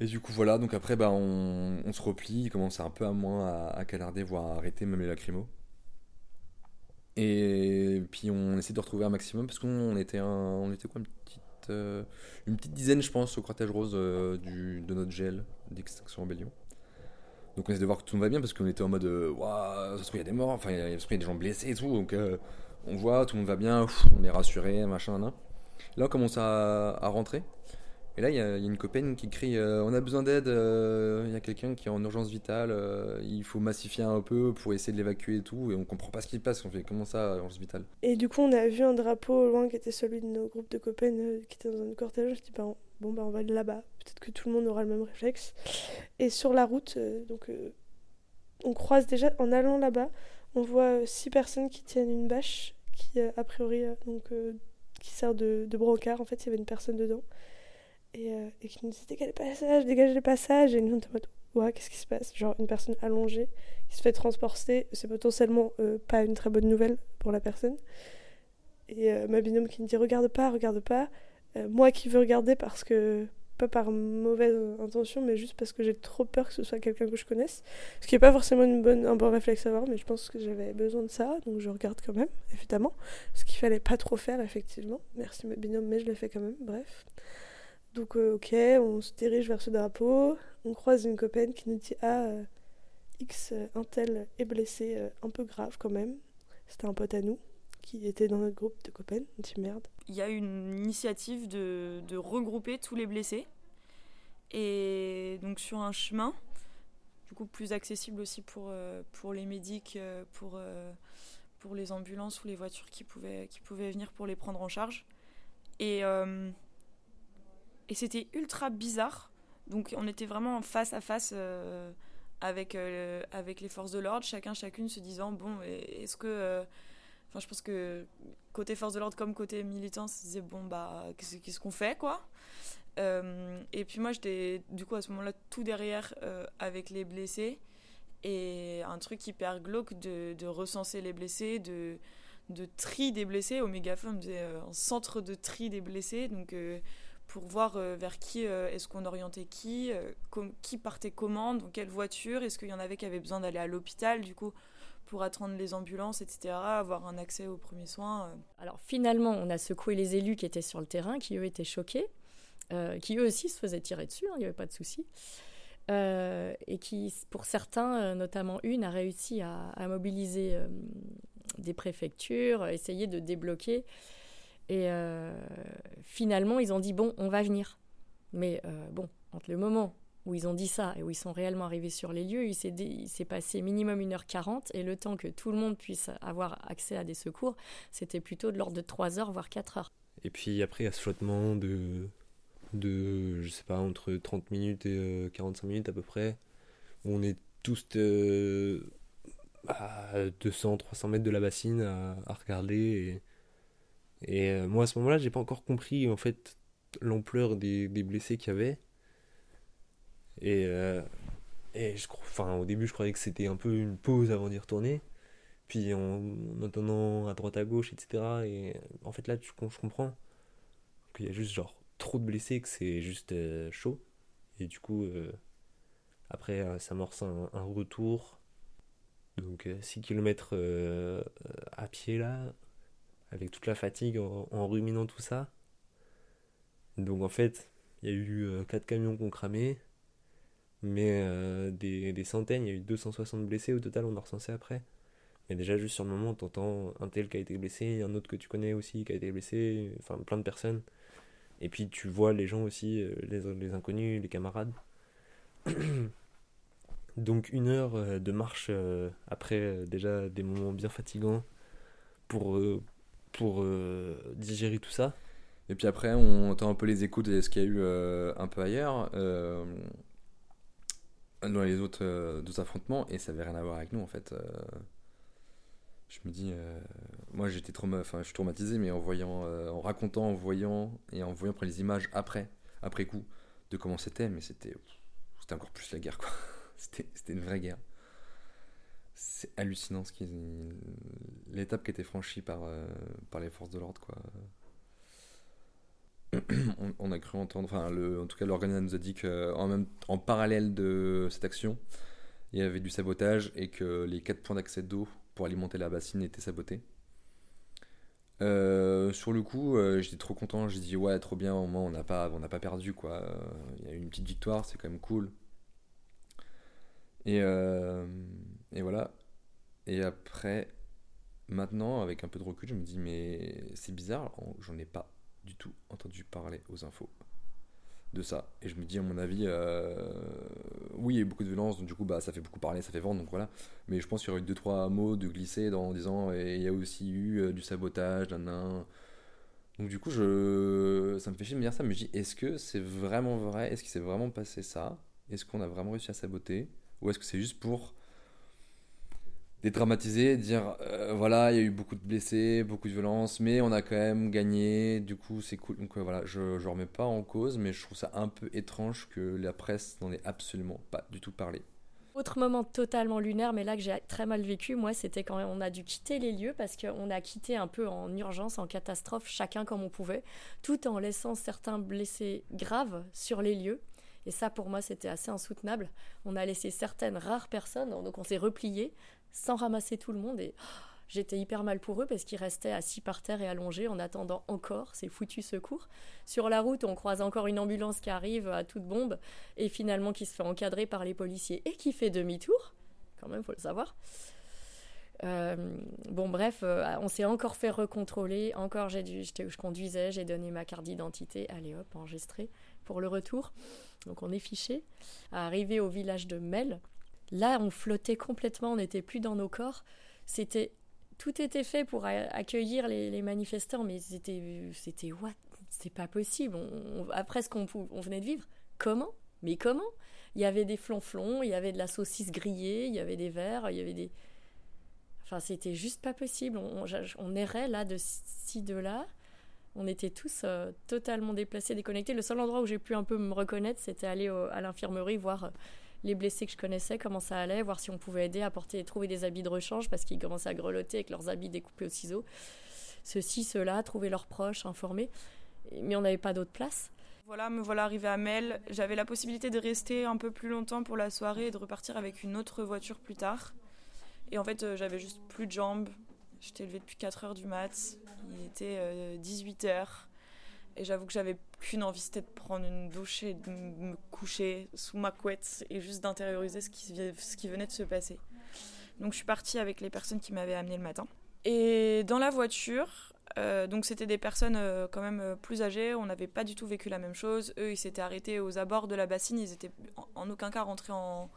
Et du coup, voilà, donc après, bah, on, se replie, il commence un peu à moins à, à voire à arrêter même les. Et puis on essaie de retrouver un maximum, parce qu'on était, un, on était quoi, une petite, euh, une petite dizaine, je pense, au cortège rose euh, du, de notre GL, d'Extinction Rebellion. Donc on essaie de voir que tout va bien, parce qu'on était en mode, waouh, ça se trouve, il y a des morts, enfin, il y a, y a des gens blessés et tout, donc euh, on voit, tout le monde va bien, on est rassuré, machin, nan. Là, on commence à rentrer. Et là, il y, a une copaine qui crie euh, On a besoin d'aide, euh, il y a quelqu'un qui est en urgence vitale, euh, il faut massifier un peu pour essayer de l'évacuer et tout. Et on comprend pas ce qui se passe. On fait Comment ça, urgence vitale? Et du coup, on a vu un drapeau au loin qui était celui de nos groupes de copains qui étaient dans un cortège. Je dis, on- bon, bah, on va aller là-bas. Peut-être que tout le monde aura le même réflexe. Et sur la route, donc, on croise déjà, en allant là-bas, on voit six personnes qui tiennent une bâche qui, a priori, donc, qui sert de, de brancard. En fait, il y avait une personne dedans. Et, euh, et qui nous dit dégagez les passages, dégagez les passages. Et nous, on était en mode qu'est-ce qui se passe? Genre, une personne allongée qui se fait transporter, c'est potentiellement euh, pas une très bonne nouvelle pour la personne. Et euh, ma binôme qui me dit regarde pas, regarde pas. Moi qui veux regarder parce que, pas par mauvaise intention, mais juste parce que j'ai trop peur que ce soit quelqu'un que je connaisse. Ce qui n'est pas forcément une bonne, un bon réflexe à avoir, mais je pense que j'avais besoin de ça, donc je regarde quand même, évidemment. Ce qu'il fallait pas trop faire, effectivement. Merci ma binôme, mais je l'ai fait quand même, bref. Donc euh, ok, on se dirige vers ce drapeau, on croise une copaine qui nous dit ah euh, X euh, un tel est blessé un peu grave quand même. C'était un pote à nous qui était dans notre groupe de copains. On dit merde. il y a une initiative de, regrouper tous les blessés. Et donc sur un chemin, du coup plus accessible aussi pour, les médics, pour, les ambulances ou les voitures qui pouvaient, qui pouvaient venir pour les prendre en charge. Et, et c'était ultra bizarre. Donc on était vraiment face à face euh, avec, euh, avec les forces de l'ordre, chacun, chacune se disant, bon, est-ce que... euh, Enfin, je pense que côté force de l'ordre comme côté militant, se disait bon bah qu'est-ce qu'on fait quoi? Et puis moi j'étais du coup à ce moment-là tout derrière avec les blessés et un truc hyper glauque de, recenser les blessés, de de tri des blessés au mégaphone, faisait euh, un centre de tri des blessés donc pour voir euh, vers qui euh, est-ce qu'on orientait qui, euh, qui partait comment, dans quelle voiture, est-ce qu'il y en avait qui avaient besoin d'aller à l'hôpital du coup pour attendre les ambulances, etc., avoir un accès aux premiers soins. Alors finalement, on a secoué les élus qui étaient sur le terrain, qui eux étaient choqués, qui eux aussi se faisaient tirer dessus, hein, il n'y avait pas de souci. Et qui, pour certains, notamment une, a réussi à, mobiliser des préfectures, essayer de débloquer. Et euh, finalement, ils ont dit bon, on va venir. Mais euh, bon, entre le moment où ils ont dit ça et où ils sont réellement arrivés sur les lieux, il s'est passé minimum 1h40 et le temps que tout le monde puisse avoir accès à des secours, c'était plutôt de l'ordre de 3 heures, voire 4 heures. Et puis après, il y a ce flottement de, de, je sais pas, entre 30 minutes et euh, 45 minutes à peu près, où on est tous euh, à 200, 300 mètres de la bassine à regarder. Et, euh, moi, à ce moment-là, j'ai pas encore compris en fait l'ampleur des, blessés qu'il y avait. Et, euh, et je enfin, au début, je croyais que c'était un peu une pause avant d'y retourner. puis en, en entendant à droite à gauche, etc. Et en fait, là, je comprends qu'il y a juste genre trop de blessés, que c'est juste euh, chaud. Et du coup, après, ça amorce un, un retour. Donc 6 km à pied là, avec toute la fatigue en, en ruminant tout ça. Donc en fait, il y a eu 4 camions qui ont cramé, mais des, des centaines, il y a eu 260 blessés au total, on a recensé après. Mais déjà, juste sur le moment, t'entends un tel qui a été blessé, un autre que tu connais aussi qui a été blessé, enfin plein de personnes. Et puis tu vois les gens aussi, euh, les, les inconnus, les camarades. Donc une heure euh, de marche euh, après déjà des moments bien fatigants pour, pour digérer tout ça. Et puis après, on entend un peu les échos de ce qu'il y a eu un peu ailleurs, dans les autres, affrontements, et ça n'avait rien à voir avec nous en fait je me dis, euh, moi j'étais trauma, enfin je suis traumatisé, mais en voyant, euh, en racontant, en voyant et en voyant après les images après, après coup, de comment c'était, mais c'était, c'était encore plus la guerre quoi. c'était, c'était une vraie guerre. C'est hallucinant ce qui, l'étape qui été franchie par, euh, par les forces de l'ordre quoi. on, a cru entendre, enfin en tout cas l'organisme nous a dit qu'en même, en parallèle de cette action, il y avait du sabotage et que les quatre points d'accès d'eau pour alimenter la bassine était saboté. Euh, sur le coup, euh, j'étais trop content. J'ai dit ouais, trop bien. Au moins, on n'a pas, on n'a pas perdu quoi. Il y a eu une petite victoire, c'est quand même cool. Et, et voilà. Et après, maintenant, avec un peu de recul, je me dis mais c'est bizarre. J'en ai pas du tout entendu parler aux infos de ça. Et je me dis, à mon avis, euh, oui, il y a eu beaucoup de violence, donc du coup, bah, ça fait beaucoup parler, ça fait vendre, donc voilà. Mais je pense qu'il y aurait eu deux, trois mots de glisser dans, en disant, et il y a aussi eu euh, du sabotage, d'un nain. Donc du coup, je... ça me fait chier de me dire ça, mais je dis, est-ce que c'est vraiment vrai? Est-ce qu'il s'est vraiment passé ça? Est-ce qu'on a vraiment réussi à saboter? Ou est-ce que c'est juste pour dédramatiser, dire euh, voilà, il y a eu beaucoup de blessés, beaucoup de violence, mais on a quand même gagné, du coup c'est cool. Donc euh, voilà, je ne remets pas en cause, mais je trouve ça un peu étrange que la presse n'en ait absolument pas du tout parlé. Autre moment totalement lunaire, mais là que j'ai très mal vécu, moi, c'était quand on a dû quitter les lieux parce qu'on a quitté un peu en urgence, en catastrophe, chacun comme on pouvait, tout en laissant certains blessés graves sur les lieux. Et ça, pour moi, c'était assez insoutenable. On a laissé certaines rares personnes, donc on s'est replié sans ramasser tout le monde. Et j'étais hyper mal pour eux parce qu'ils restaient assis par terre et allongés en attendant encore ces foutus secours. Sur la route, on croise encore une ambulance qui arrive à toute bombe et finalement qui se fait encadrer par les policiers et qui fait demi-tour. Quand même, faut le savoir. Euh, bon, bref, euh, on s'est encore fait recontrôler. Encore, j'ai dû, je conduisais, j'ai donné ma carte d'identité. Allez hop, enregistré pour le retour. Donc, on est fiché. Arrivé au village de Mel, Là, on flottait complètement, on n'était plus dans nos corps. C'était tout était fait pour accueillir les, manifestants, mais c'était c'était what? C'est pas possible. après ce qu'on on venait de vivre, comment? Mais comment? Il y avait des flonflons, il y avait de la saucisse grillée, il y avait des verres, il y avait des. Enfin, c'était juste pas possible. On, errait là de ci de là. On était tous euh, totalement déplacés, déconnectés. Le seul endroit où j'ai pu un peu me reconnaître, c'était aller à l'infirmerie voir les blessés que je connaissais, comment ça allait, voir si on pouvait aider à porter, trouver des habits de rechange parce qu'ils commençaient à grelotter avec leurs habits découpés au ciseau. Ceci, cela, trouver leurs proches, informer. Mais on n'avait pas d'autre place. Voilà, me voilà arrivé à Mel. J'avais la possibilité de rester un peu plus longtemps pour la soirée et de repartir avec une autre voiture plus tard. Et en fait, euh, j'avais juste plus de jambes. J'étais levée depuis 4 heures du mat. Il était 18 euh, heures. Et j'avoue que j'avais qu'une envie, c'était de prendre une douche et de me coucher sous ma couette et juste d'intérioriser ce qui, venait de se passer. Donc je suis partie avec les personnes qui m'avaient amené le matin. Et dans la voiture, euh, donc c'était des personnes euh, quand même euh, plus âgées, on n'avait pas du tout vécu la même chose. Eux, ils s'étaient arrêtés aux abords de la bassine, ils étaient en, aucun cas rentrés en,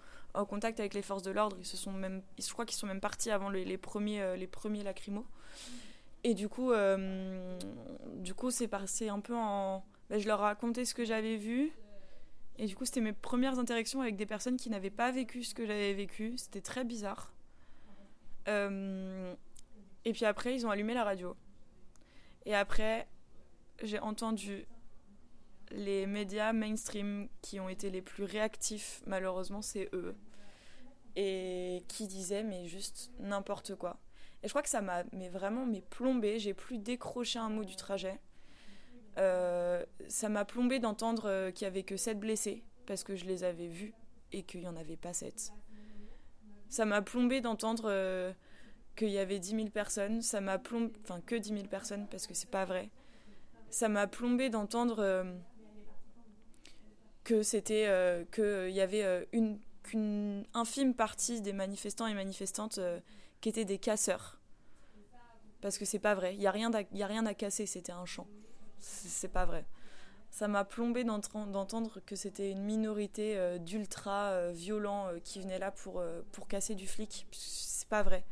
contact avec les forces de l'ordre. Ils se sont je crois qu'ils sont même partis avant les, premiers, les lacrymos. Et du coup, euh, du coup, c'est passé un peu en. Ben, je leur racontais ce que j'avais vu. Et du coup, c'était mes premières interactions avec des personnes qui n'avaient pas vécu ce que j'avais vécu. C'était très bizarre. Euh, et puis après, ils ont allumé la radio. Et après, j'ai entendu les médias mainstream qui ont été les plus réactifs, malheureusement, c'est eux. Et qui disaient, mais juste n'importe quoi Et je crois que ça m'a mais vraiment mais plombé. J'ai plus décroché un mot du trajet. Euh, ça m'a plombé d'entendre euh, qu'il y avait que 7 blessés parce que je les avais vus et qu'il n'y en avait pas 7. Ça m'a plombé d'entendre euh, qu'il y avait 10 000 personnes. Ça m'a plombé, enfin que 10 000 personnes parce que c'est pas vrai. Ça m'a plombé d'entendre que c'était qu'il y avait une qu'une infime partie des manifestants et manifestantes qui étaient des casseurs. Parce que c'est pas vrai. Il n'y a, rien à- y a rien à casser, c'était un champ. C'est pas vrai. Ça m'a plombé d'entendre que c'était une minorité euh, d'ultra euh, violents euh, qui venaient là pour, pour casser du flic. C'est pas vrai.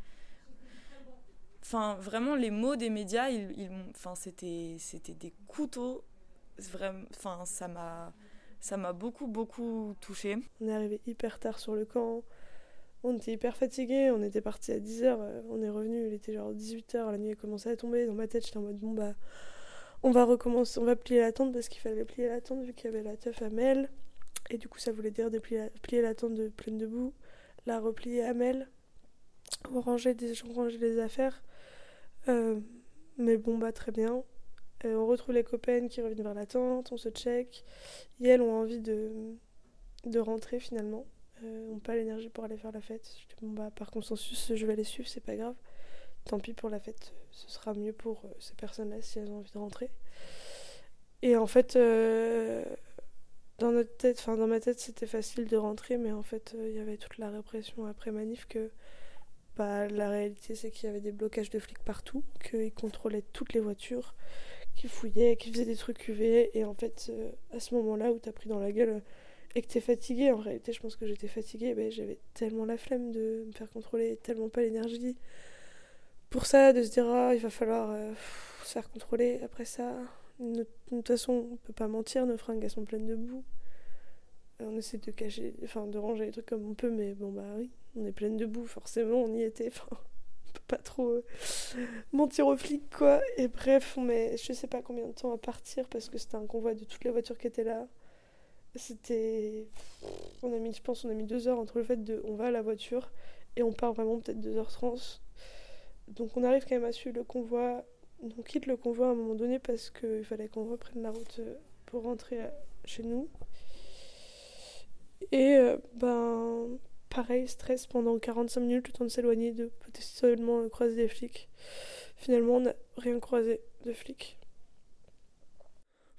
Enfin, vraiment, les mots des médias, ils, enfin, c'était des couteaux. Enfin, ça m'a ça m'a beaucoup, beaucoup touchée. On est arrivé hyper tard sur le camp. On était hyper fatigués. On était parti à 10h. On est revenu. Il était genre 18h. La nuit a commencé à tomber. Dans ma tête, j'étais en mode bon, bah, on va recommencer. On va plier la tente parce qu'il fallait plier la tente vu qu'il y avait la teuf à Mel. Et du coup, ça voulait dire plier la, tente de pleine de boue, la replier à Mel. On rangeait des, des affaires. Euh, mais bon, bah, très bien. Euh, on retrouve les copains qui reviennent vers la tente. On se check. Et elles ont envie de, de rentrer finalement. Euh, n'ont pas l'énergie pour aller faire la fête. Je dis, bon, bah, par consensus, je vais les suivre, c'est pas grave. Tant pis pour la fête, ce sera mieux pour euh, ces personnes-là si elles ont envie de rentrer. Et en fait, euh, dans notre tête, enfin dans ma tête, c'était facile de rentrer, mais en fait, euh, il y avait toute la répression après manif que bah, la réalité, c'est qu'il y avait des blocages de flics partout, qu'ils contrôlaient toutes les voitures, qu'ils fouillaient, qu'ils faisaient des trucs UV. Et en fait, euh, à ce moment-là où t'as pris dans la gueule euh, et que t'es fatigué, en réalité, je pense que j'étais fatiguée, ben, j'avais tellement la flemme de me faire contrôler, tellement pas l'énergie pour ça, de se dire, ah, il va falloir euh, se faire contrôler. Après ça, de de toute façon, on peut pas mentir, nos fringues elles sont pleines de boue. Euh, On essaie de cacher, enfin de ranger les trucs comme on peut, mais bon, bah oui, on est pleine de boue, forcément, on y était. Enfin, on peut pas trop euh, mentir aux flics, quoi. Et bref, on met je sais pas combien de temps à partir parce que c'était un convoi de toutes les voitures qui étaient là. C'était. On a mis, je pense, on a mis deux heures entre le fait de on va à la voiture et on part vraiment peut-être 2h30. Donc on arrive quand même à suivre le convoi. On quitte le convoi à un moment donné parce qu'il fallait qu'on reprenne la route euh, pour rentrer à- chez nous. Et euh, ben, pareil, stress pendant 45 minutes, le temps de s'éloigner, de potentiellement croiser des flics. Finalement, on n'a rien croisé de flics.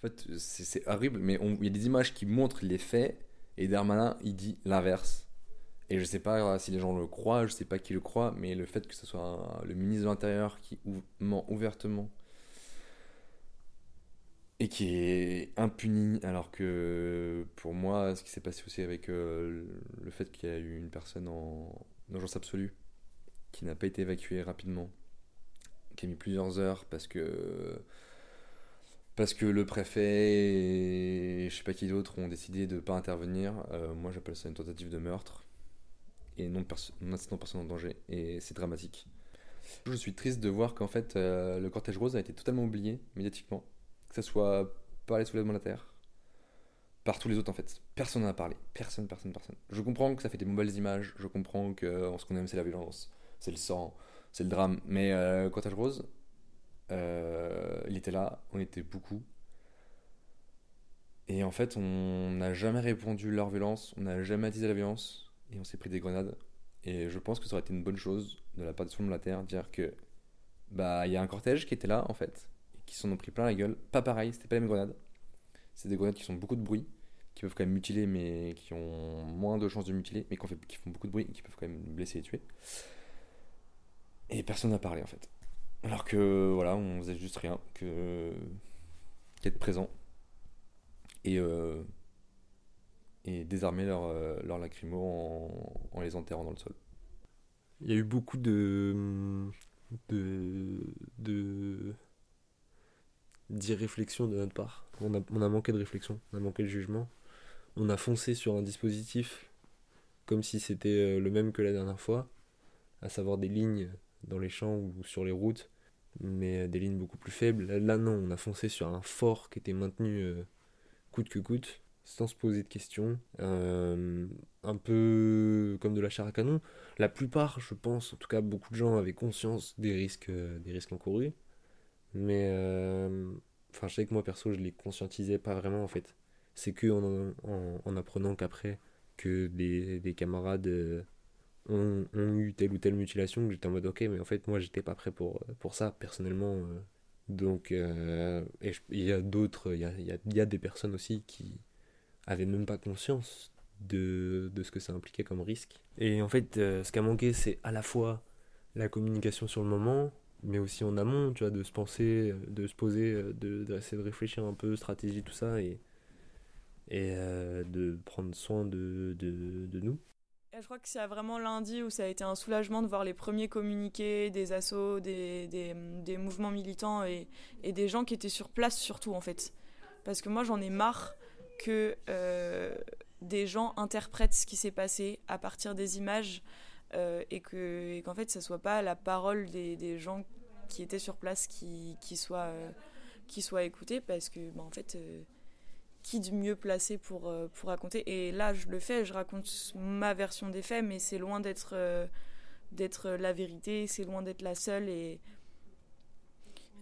En fait, c'est horrible, mais il y a des images qui montrent les faits, et Darmanin, il dit l'inverse. Et je sais pas si les gens le croient, je sais pas qui le croit, mais le fait que ce soit le ministre de l'Intérieur qui ment ouvertement et qui est impuni, alors que pour moi, ce qui s'est passé aussi avec euh, le fait qu'il y a eu une personne en urgence absolue qui n'a pas été évacuée rapidement, qui a mis plusieurs heures parce que parce que le préfet et je sais pas qui d'autre ont décidé de pas intervenir. Euh, moi, j'appelle ça une tentative de meurtre et non, perso- non personne en danger. Et c'est dramatique. Je suis triste de voir qu'en fait, euh, le cortège rose a été totalement oublié médiatiquement. Que ce soit par les soulèvements de la terre, par tous les autres en fait. Personne n'en a parlé. Personne, personne, personne. Je comprends que ça fait des mauvaises images. Je comprends que euh, ce qu'on aime, c'est la violence, c'est le sang, c'est le drame. Mais cortège rose, euh, il était là, on était beaucoup. Et en fait, on n'a jamais répondu leur violence, on n'a jamais attisé la violence, et on s'est pris des grenades. Et je pense que ça aurait été une bonne chose de la part soulèvements de la Terre, dire que bah il y a un cortège qui était là en fait, et qui s'en ont pris plein la gueule. Pas pareil, c'était pas les mêmes grenades. C'est des grenades qui font beaucoup de bruit, qui peuvent quand même mutiler, mais qui ont moins de chances de mutiler, mais qui, font beaucoup de bruit, qui peuvent quand même blesser et tuer. Et personne n'a parlé en fait. Alors que voilà, on faisait juste rien que qu'être présent et, euh, désarmer leurs euh, lacrymos en, les enterrant dans le sol. Il y a eu beaucoup de de de d'irréflexion de notre part. On a, on a manqué de réflexion, on a manqué de jugement. On a foncé sur un dispositif comme si c'était euh, le même que la dernière fois, à savoir des lignes dans les champs ou sur les routes, mais euh, des lignes beaucoup plus faibles. Là, non, on a foncé sur un fort qui était maintenu euh, coûte que coûte. sans se poser de questions. Euh, un peu comme de la chair à canon. La plupart, je pense, en tout cas beaucoup de gens avaient conscience des risques, des risques encourus. Mais enfin, je sais que moi perso, je les conscientisais pas vraiment en fait. C'est que en, en, apprenant qu'après que des, des camarades ont, eu telle ou telle mutilation que j'étais en mode ok, mais en fait, moi j'étais pas prêt pour, pour ça personnellement. donc, il y a d'autres, il y a, y, a, des personnes aussi qui avaient même pas conscience de, de ce que ça impliquait comme risque. Et en fait, euh, ce qui a manqué, c'est à la fois la communication sur le moment, mais aussi en amont, tu vois, de se penser, de se poser, de, d'essayer de réfléchir un peu, stratégie, tout ça, et, et euh, de prendre soin de, de, de nous. Je crois que c'est vraiment lundi où ça a été un soulagement de voir les premiers communiqués des assos, des, des, mouvements militants et, des gens qui étaient sur place surtout en fait. Parce que moi j'en ai marre que euh, des gens interprètent ce qui s'est passé à partir des images euh, et que qu'en fait ça soit pas la parole des, des, gens qui étaient sur place qui, qui soit euh, qui soit écoutée parce que bah, en fait qui de mieux placé pour euh, pour raconter et là je le fais je raconte ma version des faits mais c'est loin d'être euh, d'être la vérité c'est loin d'être la seule et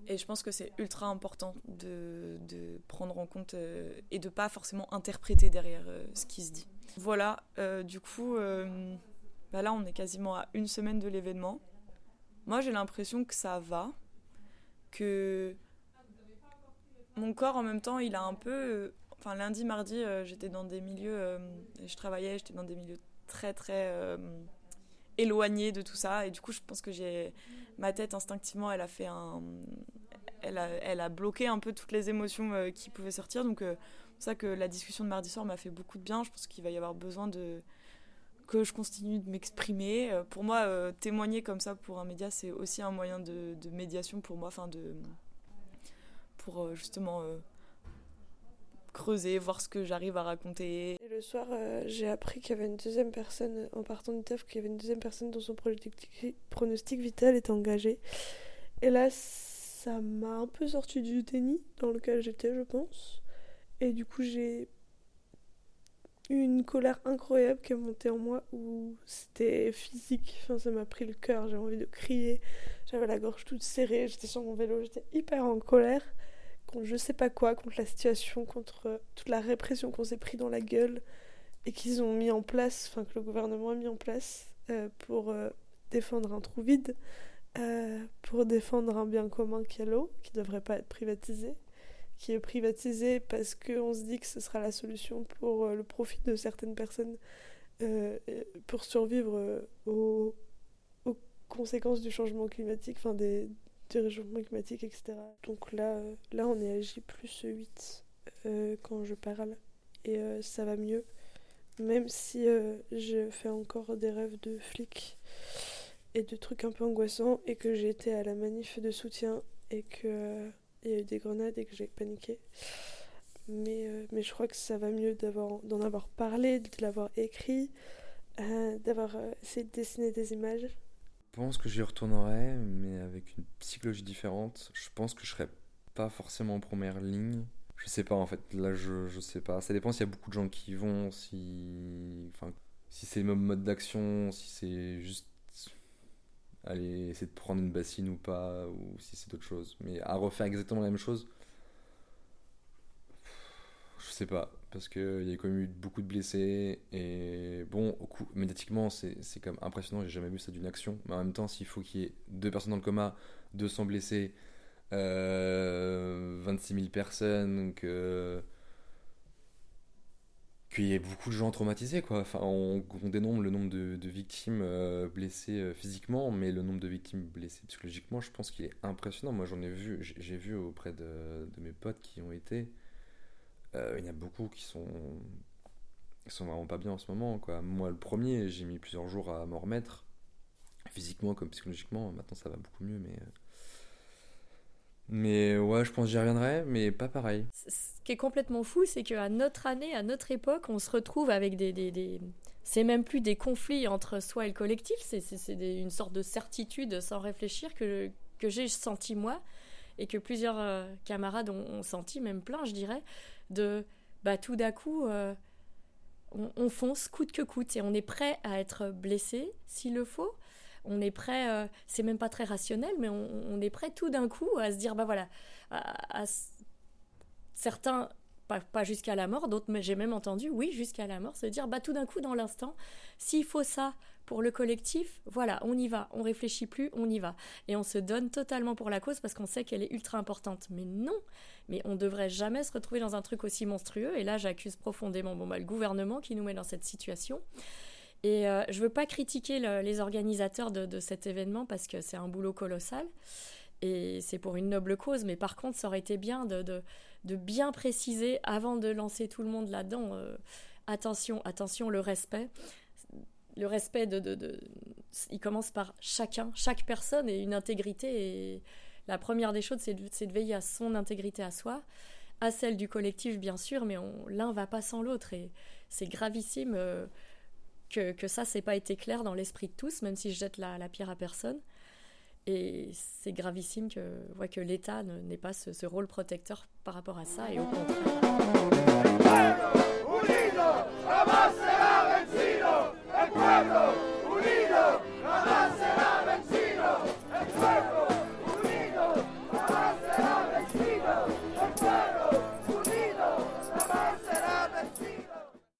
et je pense que c'est ultra important de, de, prendre en compte euh, et de pas forcément interpréter derrière ce qui se dit. Voilà, du coup, bah là on est quasiment à une semaine de l'événement. Moi j'ai l'impression que ça va, que mon corps en même temps il a un peu... Enfin lundi, mardi, euh, j'étais dans des milieux... euh, je travaillais, j'étais dans des milieux très très euh, éloignés de tout ça et du coup je pense que j'ai ma tête instinctivement elle a fait un elle a, bloqué un peu toutes les émotions qui pouvaient sortir. Donc, c'est ça que la discussion de mardi soir m'a fait beaucoup de bien. Je pense qu'il va y avoir besoin de que je continue de m'exprimer. Pour moi, témoigner comme ça pour un média, c'est aussi un moyen de, médiation pour moi, enfin de pour justement creuser, voir ce que j'arrive à raconter. Et le soir, euh, j'ai appris qu'il y avait une deuxième personne, en partant du taf, qu'il y avait une deuxième personne dont son pronostic, vital était engagé. Et là, ça m'a un peu sorti du déni dans lequel j'étais, je pense. Et du coup, j'ai eu une colère incroyable qui est montée en moi où c'était physique. Enfin, ça m'a pris le cœur, j'ai envie de crier. J'avais la gorge toute serrée, j'étais sur mon vélo, j'étais hyper en colère contre je sais pas quoi, contre la situation, contre toute la répression qu'on s'est pris dans la gueule et qu'ils ont mis en place, enfin que le gouvernement a mis en place euh, pour euh, défendre un trou vide euh, pour défendre un bien commun qui est l'eau, qui ne devrait pas être privatisé, qui est privatisé parce qu'on se dit que ce sera la solution pour euh, le profit de certaines personnes euh, pour survivre euh, aux, aux, conséquences du changement climatique, enfin des, du réchauffement climatique, etc. Donc là, euh, là on est à plus 8 quand je parle et ça va mieux, même si je fais encore des rêves de flics et de trucs un peu angoissants et que j'ai été à la manif de soutien et que euh, il y a eu des grenades et que j'ai paniqué. Mais, euh, mais je crois que ça va mieux d'en avoir parlé, de l'avoir écrit, euh, d'avoir essayé de dessiner des images. Je pense que j'y retournerai, mais avec une psychologie différente. Je pense que je serai pas forcément en première ligne. Je sais pas en fait, là je, je sais pas. Ça dépend s'il y a beaucoup de gens qui y vont, si. Enfin, si c'est le même mode d'action, si c'est juste aller essayer de prendre une bassine ou pas, ou si c'est d'autres choses. Mais à refaire exactement la même chose, je sais pas, parce qu'il y a quand même eu beaucoup de blessés, et bon, au coup, médiatiquement, c'est quand même impressionnant, j'ai jamais vu ça d'une action, mais en même temps, s'il faut qu'il y ait deux personnes dans le coma, 200 blessés, euh, 26 000 personnes. Euh, qu'il y ait beaucoup de gens traumatisés quoi. Enfin, on, dénombre le nombre de, de victimes euh, blessées euh, physiquement, mais le nombre de victimes blessées psychologiquement, je pense qu'il est impressionnant. Moi, j'en ai vu, j'ai vu auprès de, de, mes potes qui ont été. Euh, il y a beaucoup qui sont, qui sont vraiment pas bien en ce moment. Quoi. Moi, le premier, j'ai mis plusieurs jours à m'en remettre, physiquement comme psychologiquement. Maintenant, ça va beaucoup mieux, mais. Mais ouais, je pense que j'y reviendrai, mais pas pareil. Ce qui est complètement fou, c'est qu'à notre année, à notre époque, on se retrouve avec des. des. C'est même plus des conflits entre soi et le collectif, c'est une sorte de certitude sans réfléchir que, que j'ai senti moi et que plusieurs euh, camarades ont, senti, même plein, je dirais, de bah tout d'un coup, euh, on, on fonce coûte que coûte et on est prêt à être blessé s'il le faut. On est prêt, euh, c'est même pas très rationnel, mais on, est prêt tout d'un coup à se dire, bah voilà, à- certains, pas, pas jusqu'à la mort, d'autres, mais j'ai même entendu, oui, jusqu'à la mort, se dire, bah tout d'un coup, dans l'instant, s'il faut ça pour le collectif, voilà, on y va, on réfléchit plus, on y va. Et on se donne totalement pour la cause parce qu'on sait qu'elle est ultra importante. Mais non, mais on devrait jamais se retrouver dans un truc aussi monstrueux. Et là, j'accuse profondément bon, bah, le gouvernement qui nous met dans cette situation. Et euh, je veux pas critiquer le- les organisateurs de, cet événement parce que c'est un boulot colossal. Et c'est pour une noble cause, mais par contre, ça aurait été bien de bien préciser avant de lancer tout le monde là-dedans. euh, attention, attention, le respect. Le respect de, Il commence par chacun, chaque personne et une intégrité. Et la première des choses, c'est de, veiller à son intégrité à soi, à celle du collectif, bien sûr, mais l'un va pas sans l'autre. Et c'est gravissime euh, que, que ça, c'est pas été clair dans l'esprit de tous, même si je jette la, pierre à personne. Et c'est gravissime que, l'État ne- n'ait pas ce, rôle protecteur par rapport à ça.